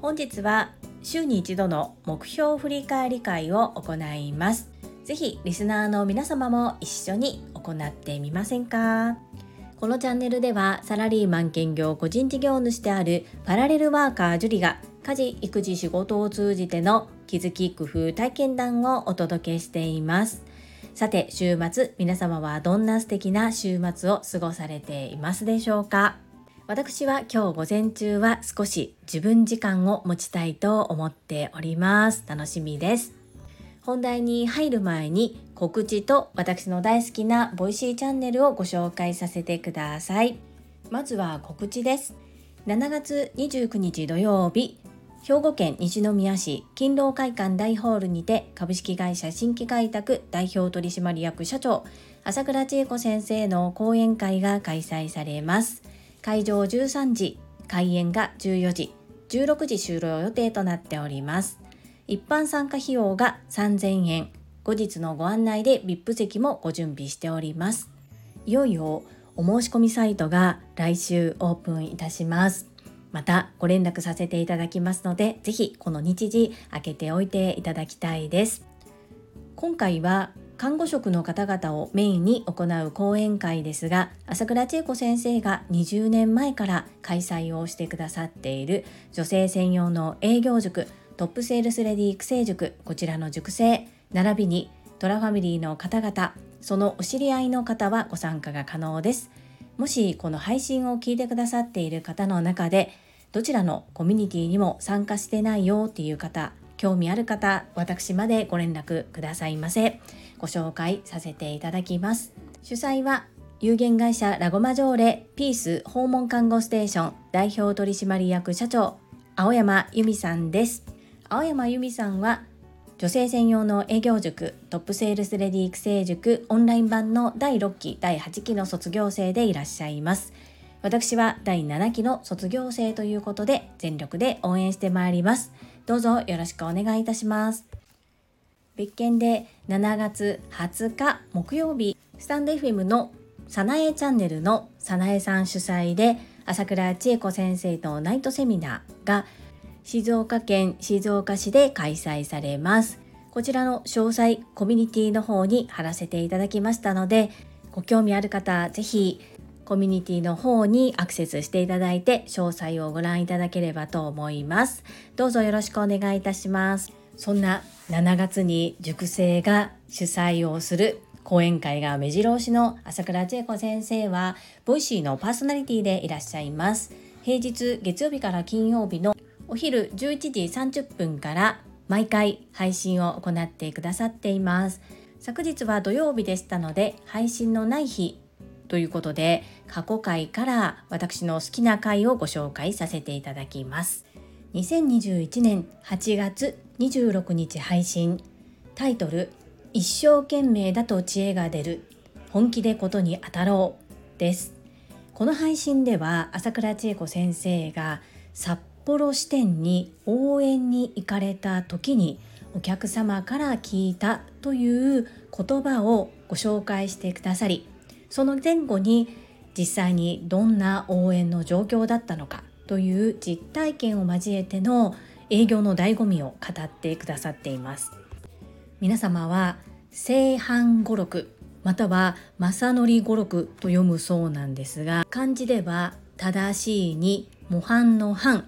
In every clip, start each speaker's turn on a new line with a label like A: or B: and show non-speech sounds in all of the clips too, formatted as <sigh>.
A: 本日は週に一度の目標振り返り会を行います。ぜひリスナーの皆様も一緒に行ってみませんか？このチャンネルではサラリーマン兼業個人事業主であるパラレルワーカージュリが家事育児仕事を通じての気づき工夫体験談をお届けしています。さて週末皆様はどんな素敵な週末を過ごされていますでしょうか？私は今日午前中は少し自分時間を持ちたいと思っております。楽しみです。本題に入る前に告知と私の大好きな Voicy チャンネルをご紹介させてください。まずは告知です。7月29日土曜日兵庫県西宮市勤労会館大ホールにて株式会社新規開拓代表取締役社長朝倉千恵子先生の講演会が開催されます。会場13時開演が14時16時終了予定となっております。一般参加費用が3000円。後日のご案内で VIP 席もご準備しております。いよいよお申し込みサイトが来週オープンいたします。またご連絡させていただきますので、ぜひこの日時開けておいていただきたいです。今回は看護職の方々をメインに行う講演会ですが、朝倉千恵子先生が20年前から開催をしてくださっている女性専用の営業塾、トップセールスレディ育成塾、こちらの塾生、並びにトラファミリーの方々、そのお知り合いの方はご参加が可能です。もしこの配信を聞いてくださっている方の中でどちらのコミュニティにも参加してないよっていう方興味ある方私までご連絡くださいませ。ご紹介させていただきます。主催は有限会社ラゴマジョーレピース訪問看護ステーション代表取締役社長青山由美さんです。青山由美さんは女性専用の営業塾トップセールスレディ育成塾オンライン版の第6期第8期の卒業生でいらっしゃいます。私は第7期の卒業生ということで全力で応援してまいります。どうぞよろしくお願いいたします。別件で7月20日木曜日、スタンド FM のさなえチャンネルのさなえさん主催で朝倉千恵子先生とナイトセミナーが静岡県静岡市で開催されます。こちらの詳細コミュニティの方に貼らせていただきましたので、ご興味ある方、ぜひコミュニティの方にアクセスしていただいて詳細をご覧いただければと思います。どうぞよろしくお願いいたします。そんな7月に塾生が主催をする講演会が目白押しの朝倉千恵子先生は Voicy のパーソナリティでいらっしゃいます。平日月曜日から金曜日のお昼11時30分から毎回配信を行ってくださっています。昨日は土曜日でしたので配信のない日ということで過去回から私の好きな回をご紹介させていただきます。2021年8月26日配信。タイトル一生懸命だと知恵が出る本気でことに当たろうです。この配信では朝倉千恵子先生が札幌支店に応援に行かれた時にお客様から聞いたという言葉をご紹介してくださりその前後に実際にどんな応援の状況だったのかという実体験を交えての営業の醍醐味を語ってくださっています。皆様は正反語録または正則語録と読むそうなんですが漢字では正しいに模範の範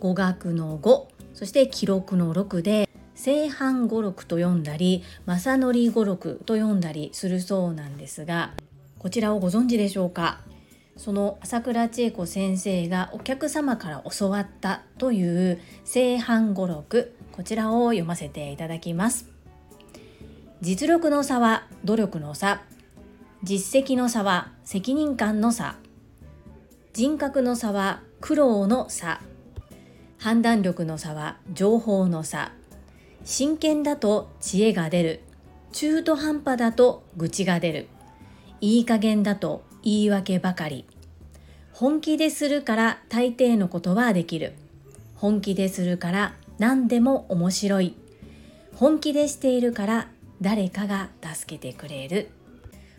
A: 語学の語そして記録の録で正反語録と読んだり正則語録と読んだりするそうなんですがこちらをご存知でしょうか？その朝倉千恵子先生がお客様から教わったという正反語録こちらを読ませていただきます。実力の差は努力の差。実績の差は責任感の差。人格の差は苦労の差。判断力の差は情報の差。真剣だと知恵が出る。中途半端だと愚痴が出る。いい加減だと言い訳ばかり。本気でするから大抵のことはできる。本気でするから何でも面白い。本気でしているから誰かが助けてくれる。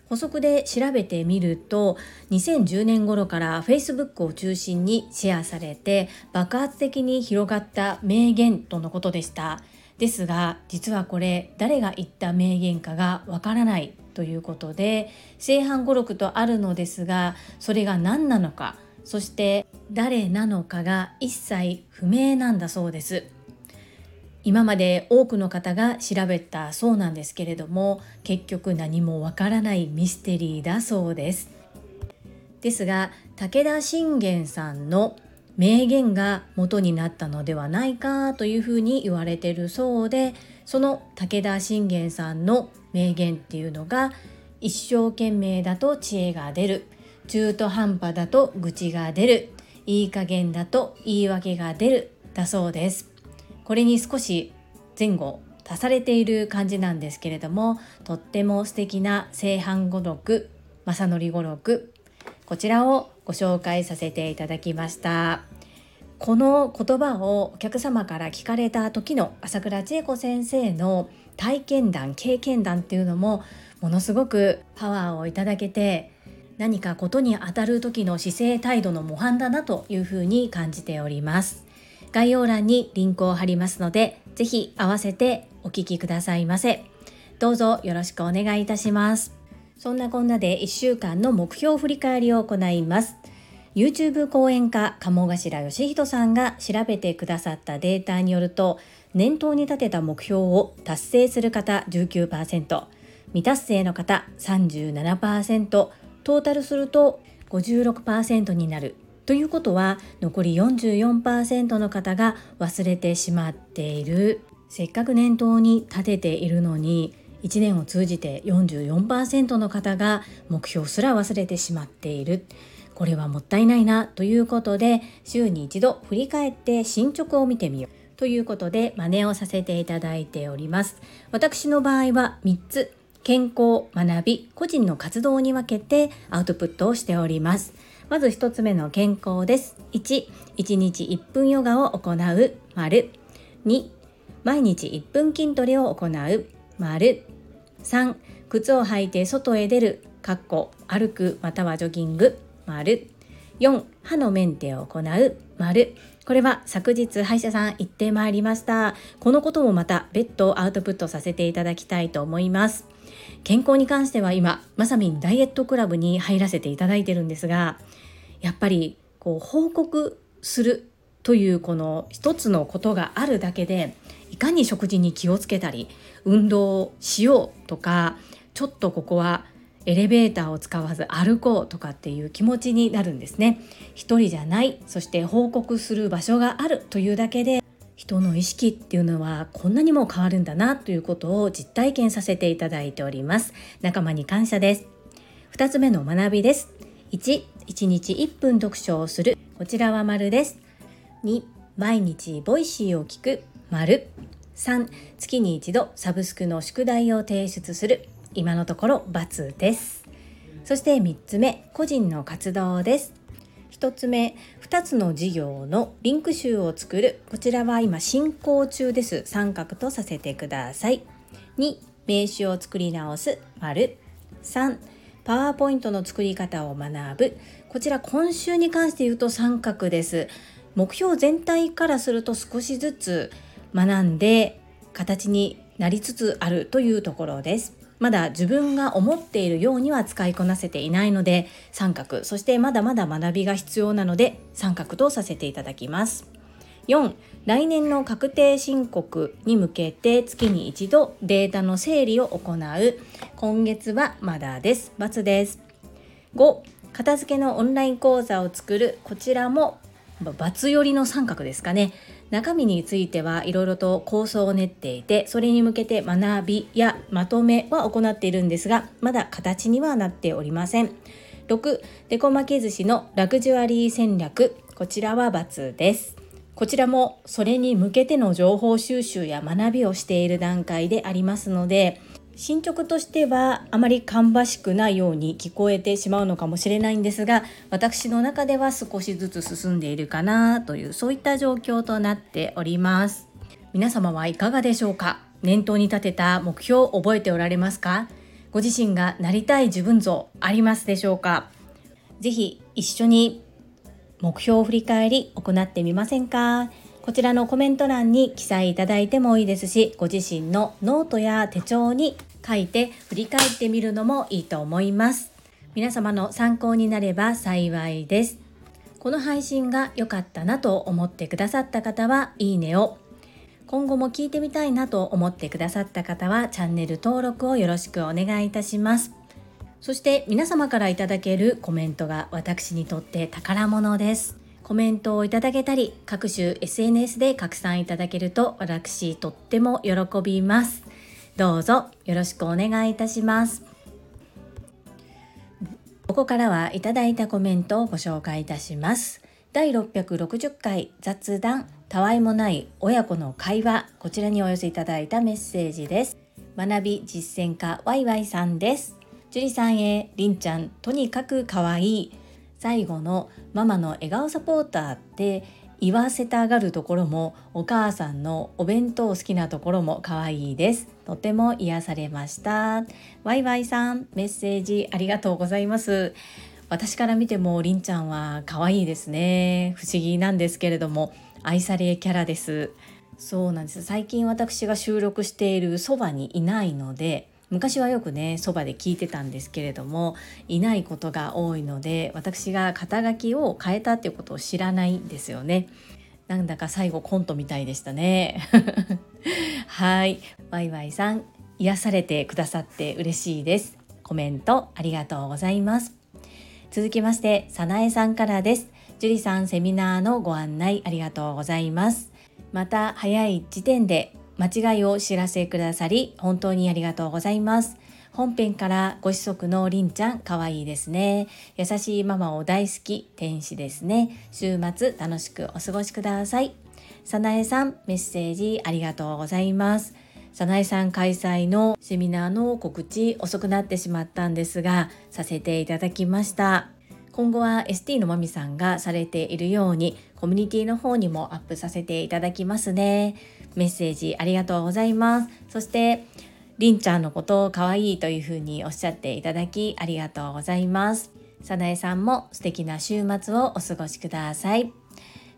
A: 補足で調べてみると2010年頃から Facebook を中心にシェアされて爆発的に広がった名言とのことでしたですが実はこれ誰が言った名言かがわからないということで正反語録とあるのですがそれが何なのかそして誰なのかが一切不明なんだそうです。今まで多くの方が調べたそうなんですけれども結局何もわからないミステリーだそうです。ですが武田信玄さんの名言が元になったのではないかというふうに言われてるそうでその武田信玄さんの名言っていうのが一生懸命だと知恵が出る中途半端だと愚痴が出るいい加減だと言い訳が出るだそうです。これに少し前後足されている感じなんですけれどもとっても素敵な正反語録正則語録こちらをご紹介させていただきました。この言葉をお客様から聞かれた時の朝倉千恵子先生の体験談経験談っていうのもものすごくパワーをいただけて何かことに当たる時の姿勢態度の模範だなというふうに感じております。概要欄にリンクを貼りますのでぜひ合わせてお聞きくださいませ。どうぞよろしくお願いいたします。そんなこんなで1週間の目標振り返りを行います。YouTube 講演家鴨頭義人さんが調べてくださったデータによると念頭に立てた目標を達成する方19%未達成の方37%トータルすると56%になる。ということは残り44%の方が忘れてしまっている。せっかく念頭に立てているのに1年を通じて44%の方が目標すら忘れてしまっている。これはもったいないなということで週に一度振り返って進捗を見てみようということで真似をさせていただいております。私の場合は3つ。健康学び個人の活動に分けてアウトプットをしております。まず1つ目の健康です。1、1日1分ヨガを行う。丸。2、毎日1分筋トレを行う。丸。3、靴を履いて外へ出るかっこ歩くまたはジョギング丸。4歯のメンテを行う丸。これは昨日歯医者さん行ってまいりました。このこともまた別途アウトプットさせていただきたいと思います。健康に関しては今まさみんダイエットクラブに入らせていただいてるんですがやっぱりこう報告するというこの一つのことがあるだけでいかに食事に気をつけたり運動をしようとかちょっとここはエレベーターを使わず歩こうとかっていう気持ちになるんですね。一人じゃないそして報告する場所があるというだけで人の意識っていうのはこんなにも変わるんだなということを実体験させていただいております。仲間に感謝です。2つ目の学びです。1、1日1分読書をする。こちらは丸です。2、毎日 Voicy を聞く。丸。3、月に一度サブスクの宿題を提出する。今のところ×です。そして3つ目。個人の活動です。1つ目。2つの事業のリンク集を作る。こちらは今進行中です。三角とさせてください。2名刺を作り直す。丸。3パワーポイントの作り方を学ぶ。こちら今週に関して言うと三角です。目標全体からすると少しずつ学んで形になりつつあるというところです。まだ自分が思っているようには使いこなせていないので三角。そしてまだまだ学びが必要なので三角とさせていただきます。4来年の確定申告に向けて月に一度データの整理を行う。今月はまだです×です。5片付けのオンライン講座を作る。こちらも×寄りの三角ですかね。中身についてはいろいろと構想を練っていてそれに向けて学びやまとめは行っているんですがまだ形にはなっておりません。6デコ巻き寿司のラグジュアリー戦略。こちらは×です。こちらもそれに向けての情報収集や学びをしている段階でありますので進捗としてはあまり芳しくないように聞こえてしまうのかもしれないんですが私の中では少しずつ進んでいるかなというそういった状況となっております。皆様はいかがでしょうか？念頭に立てた目標を覚えておられますか？ご自身がなりたい自分像ありますでしょうか？ぜひ一緒に目標を振り返り行ってみませんか？こちらのコメント欄に記載いただいてもいいですし、ご自身のノートや手帳に書いて振り返ってみるのもいいと思います。皆様の参考になれば幸いです。この配信が良かったなと思ってくださった方は、いいねを。今後も聞いてみたいなと思ってくださった方は、チャンネル登録をよろしくお願いいたします。そして皆様からいただけるコメントが私にとって宝物です。コメントをいただけたり、各種 SNS で拡散いただけると私とっても喜びます。どうぞよろしくお願いいたします。ここからはいただいたコメントをご紹介いたします。第660回雑談たわいもない親子の会話こちらにお寄せいただいたメッセージです学び実践家ワイワイさんです樹里さんへりんちゃんとにかくかわいい最後のママの笑顔サポーターって言わせたがるところもお母さんのお弁当好きなところも可愛いです。とても癒されました。ワイワイさんメッセージありがとうございます。私から見てもりんちゃんは可愛いですね。不思議なんですけれども愛されキャラです。そうなんです。最近私が収録しているそばにいないので昔はよくねそばで聞いてたんですけれどもいないことが多いので私が肩書きを変えたっていうことを知らないんですよね。なんだか最後コントみたいでしたね。<laughs> はい。ワイワイさん癒されてくださって嬉しいです。コメントありがとうございます。続きましてさなえさんからです。樹里さんセミナーのご案内ありがとうございます。また早い時点で間違いをお知らせくださり本当にありがとうございます。本編からご子息のりんちゃんかわいいですね。優しいママを大好き天使ですね。週末楽しくお過ごしください。さなえさんメッセージありがとうございます。さなえさん開催のセミナーの告知遅くなってしまったんですがさせていただきました。今後は ST のまみさんがされているようにコミュニティの方にもアップさせていただきますね。メッセージありがとうございます。そしてりんちゃんのことを可愛いというふうにおっしゃっていただきありがとうございます。さなえさんも素敵な週末をお過ごしください。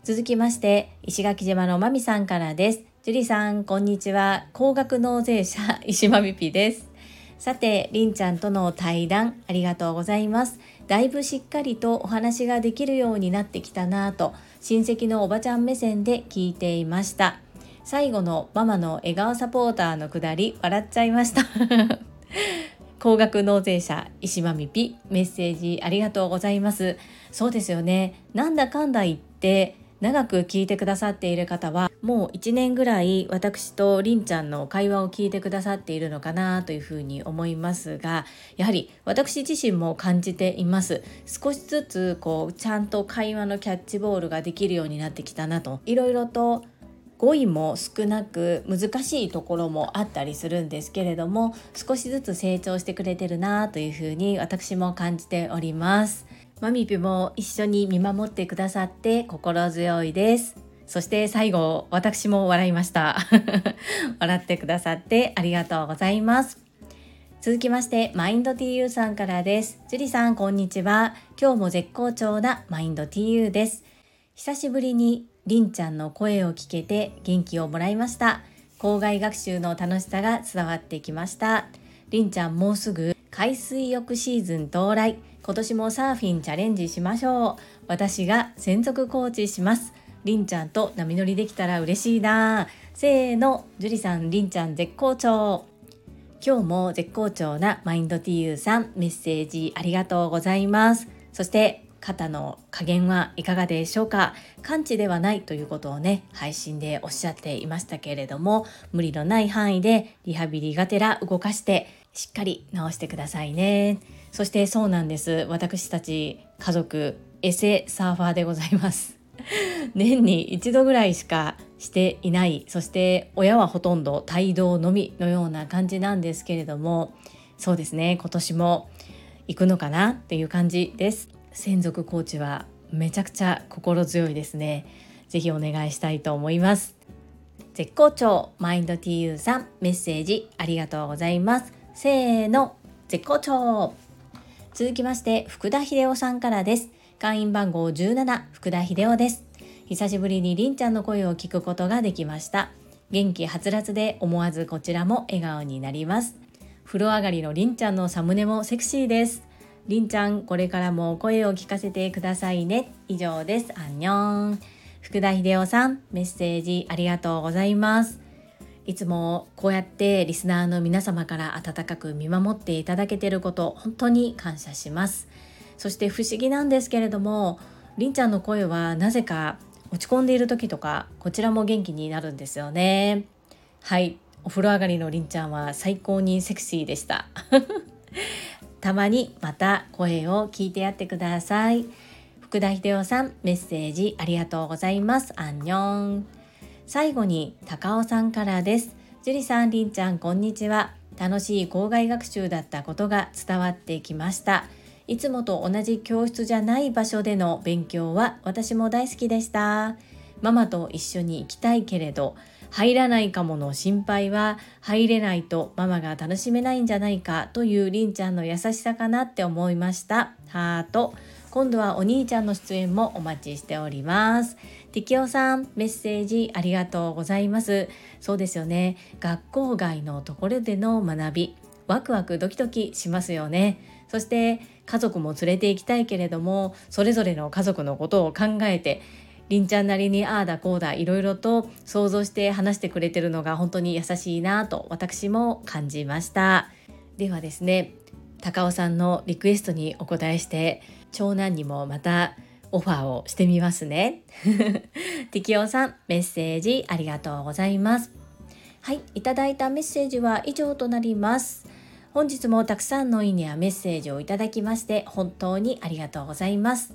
A: 続きまして石垣島のまみさんからです。樹里さんこんにちは。高額納税者 <laughs> 石まみぴです。さてりんちゃんとの対談ありがとうございます。だいぶしっかりとお話ができるようになってきたなぁと親戚のおばちゃん目線で聞いていました。最後のママの笑顔サポーターのくだり笑っちゃいました。<laughs> 高額納税者石間美ピメッセージありがとうございます。そうですよね。なんだかんだ言って長く聞いてくださっている方はもう1年ぐらい私とりんちゃんの会話を聞いてくださっているのかなというふうに思いますがやはり私自身も感じています。少しずつこうちゃんと会話のキャッチボールができるようになってきたなといろいろと語彙も少なく難しいところもあったりするんですけれども少しずつ成長してくれてるなというふうに私も感じております。マミピも一緒に見守ってくださって心強いです。そして最後私も笑いました。<laughs> 笑ってくださってありがとうございます。続きましてマインド TU さんからです。ジュリさんこんにちは。今日も絶好調なマインド TU です。久しぶりにりんちゃんの声を聞けて元気をもらいました。校外学習の楽しさが伝わってきました。りんちゃんもうすぐ海水浴シーズン到来。今年もサーフィンチャレンジしましょう。私が専属コーチします。りんちゃんと波乗りできたら嬉しいな。せーの樹里さんりんちゃん絶好調。今日も絶好調なマインド TU さんメッセージありがとうございます。そして肩の加減はいかがでしょうか？完治ではないということをね配信でおっしゃっていましたけれども無理のない範囲でリハビリがてら動かしてしっかり治してくださいね。そしてそうなんです。私たち家族エセサーファーでございます。<laughs> 年に一度ぐらいしかしていない。そして親はほとんど帯同のみのような感じなんですけれどもそうですね。今年も行くのかなっていう感じです。専属コーチはめちゃくちゃ心強いですね。ぜひお願いしたいと思います。絶好調マインド TU さんメッセージありがとうございます。せーの。絶好調。続きまして福田秀夫さんからです。会員番号17福田秀夫です。久しぶりにりんちゃんの声を聞くことができました。元気はつらつで思わずこちらも笑顔になります。風呂上がりのりんちゃんのサムネもセクシーです。りんちゃんこれからも声を聞かせてくださいね。以上です。アンニョン。福田秀夫さんメッセージありがとうございます。いつもこうやってリスナーの皆様から温かく見守っていただけていること本当に感謝します。そして不思議なんですけれどもりんちゃんの声はなぜか落ち込んでいる時とかこちらも元気になるんですよね。はい。お風呂上がりのりんちゃんは最高にセクシーでした。たまにまた声を聞いてやってください。福田秀夫さんメッセージありがとうございます。アンニョン。最後に高尾さんからです。樹里さんりんちゃんこんにちは。楽しい校外学習だったことが伝わってきました。いつもと同じ教室じゃない場所での勉強は私も大好きでした。ママと一緒に行きたいけれど入らないかもの心配は入れないとママが楽しめないんじゃないかというりんちゃんの優しさかなって思いました。ハート。今度はお兄ちゃんの出演もお待ちしております。ティキオさんメッセージありがとうございます。そうですよね。学校外のところでの学び。ワクワクドキドキしますよね。そして家族も連れて行きたいけれどもそれぞれの家族のことを考えてりんちゃんなりにああだこうだいろいろと想像して話してくれてるのが本当に優しいなと私も感じましたではですね高尾さんのリクエストにお答えして長男にもまたオファーをしてみますね。<laughs> ティキオさん、メッセージありがとうございます。はい、いただいたメッセージは以上となります。本日もたくさんのいいねやメッセージをいただきまして本当にありがとうございます。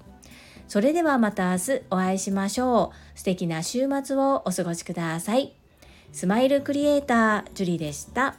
A: それではまた明日お会いしましょう。素敵な週末をお過ごしください。スマイルクリエイター、ジュリでした。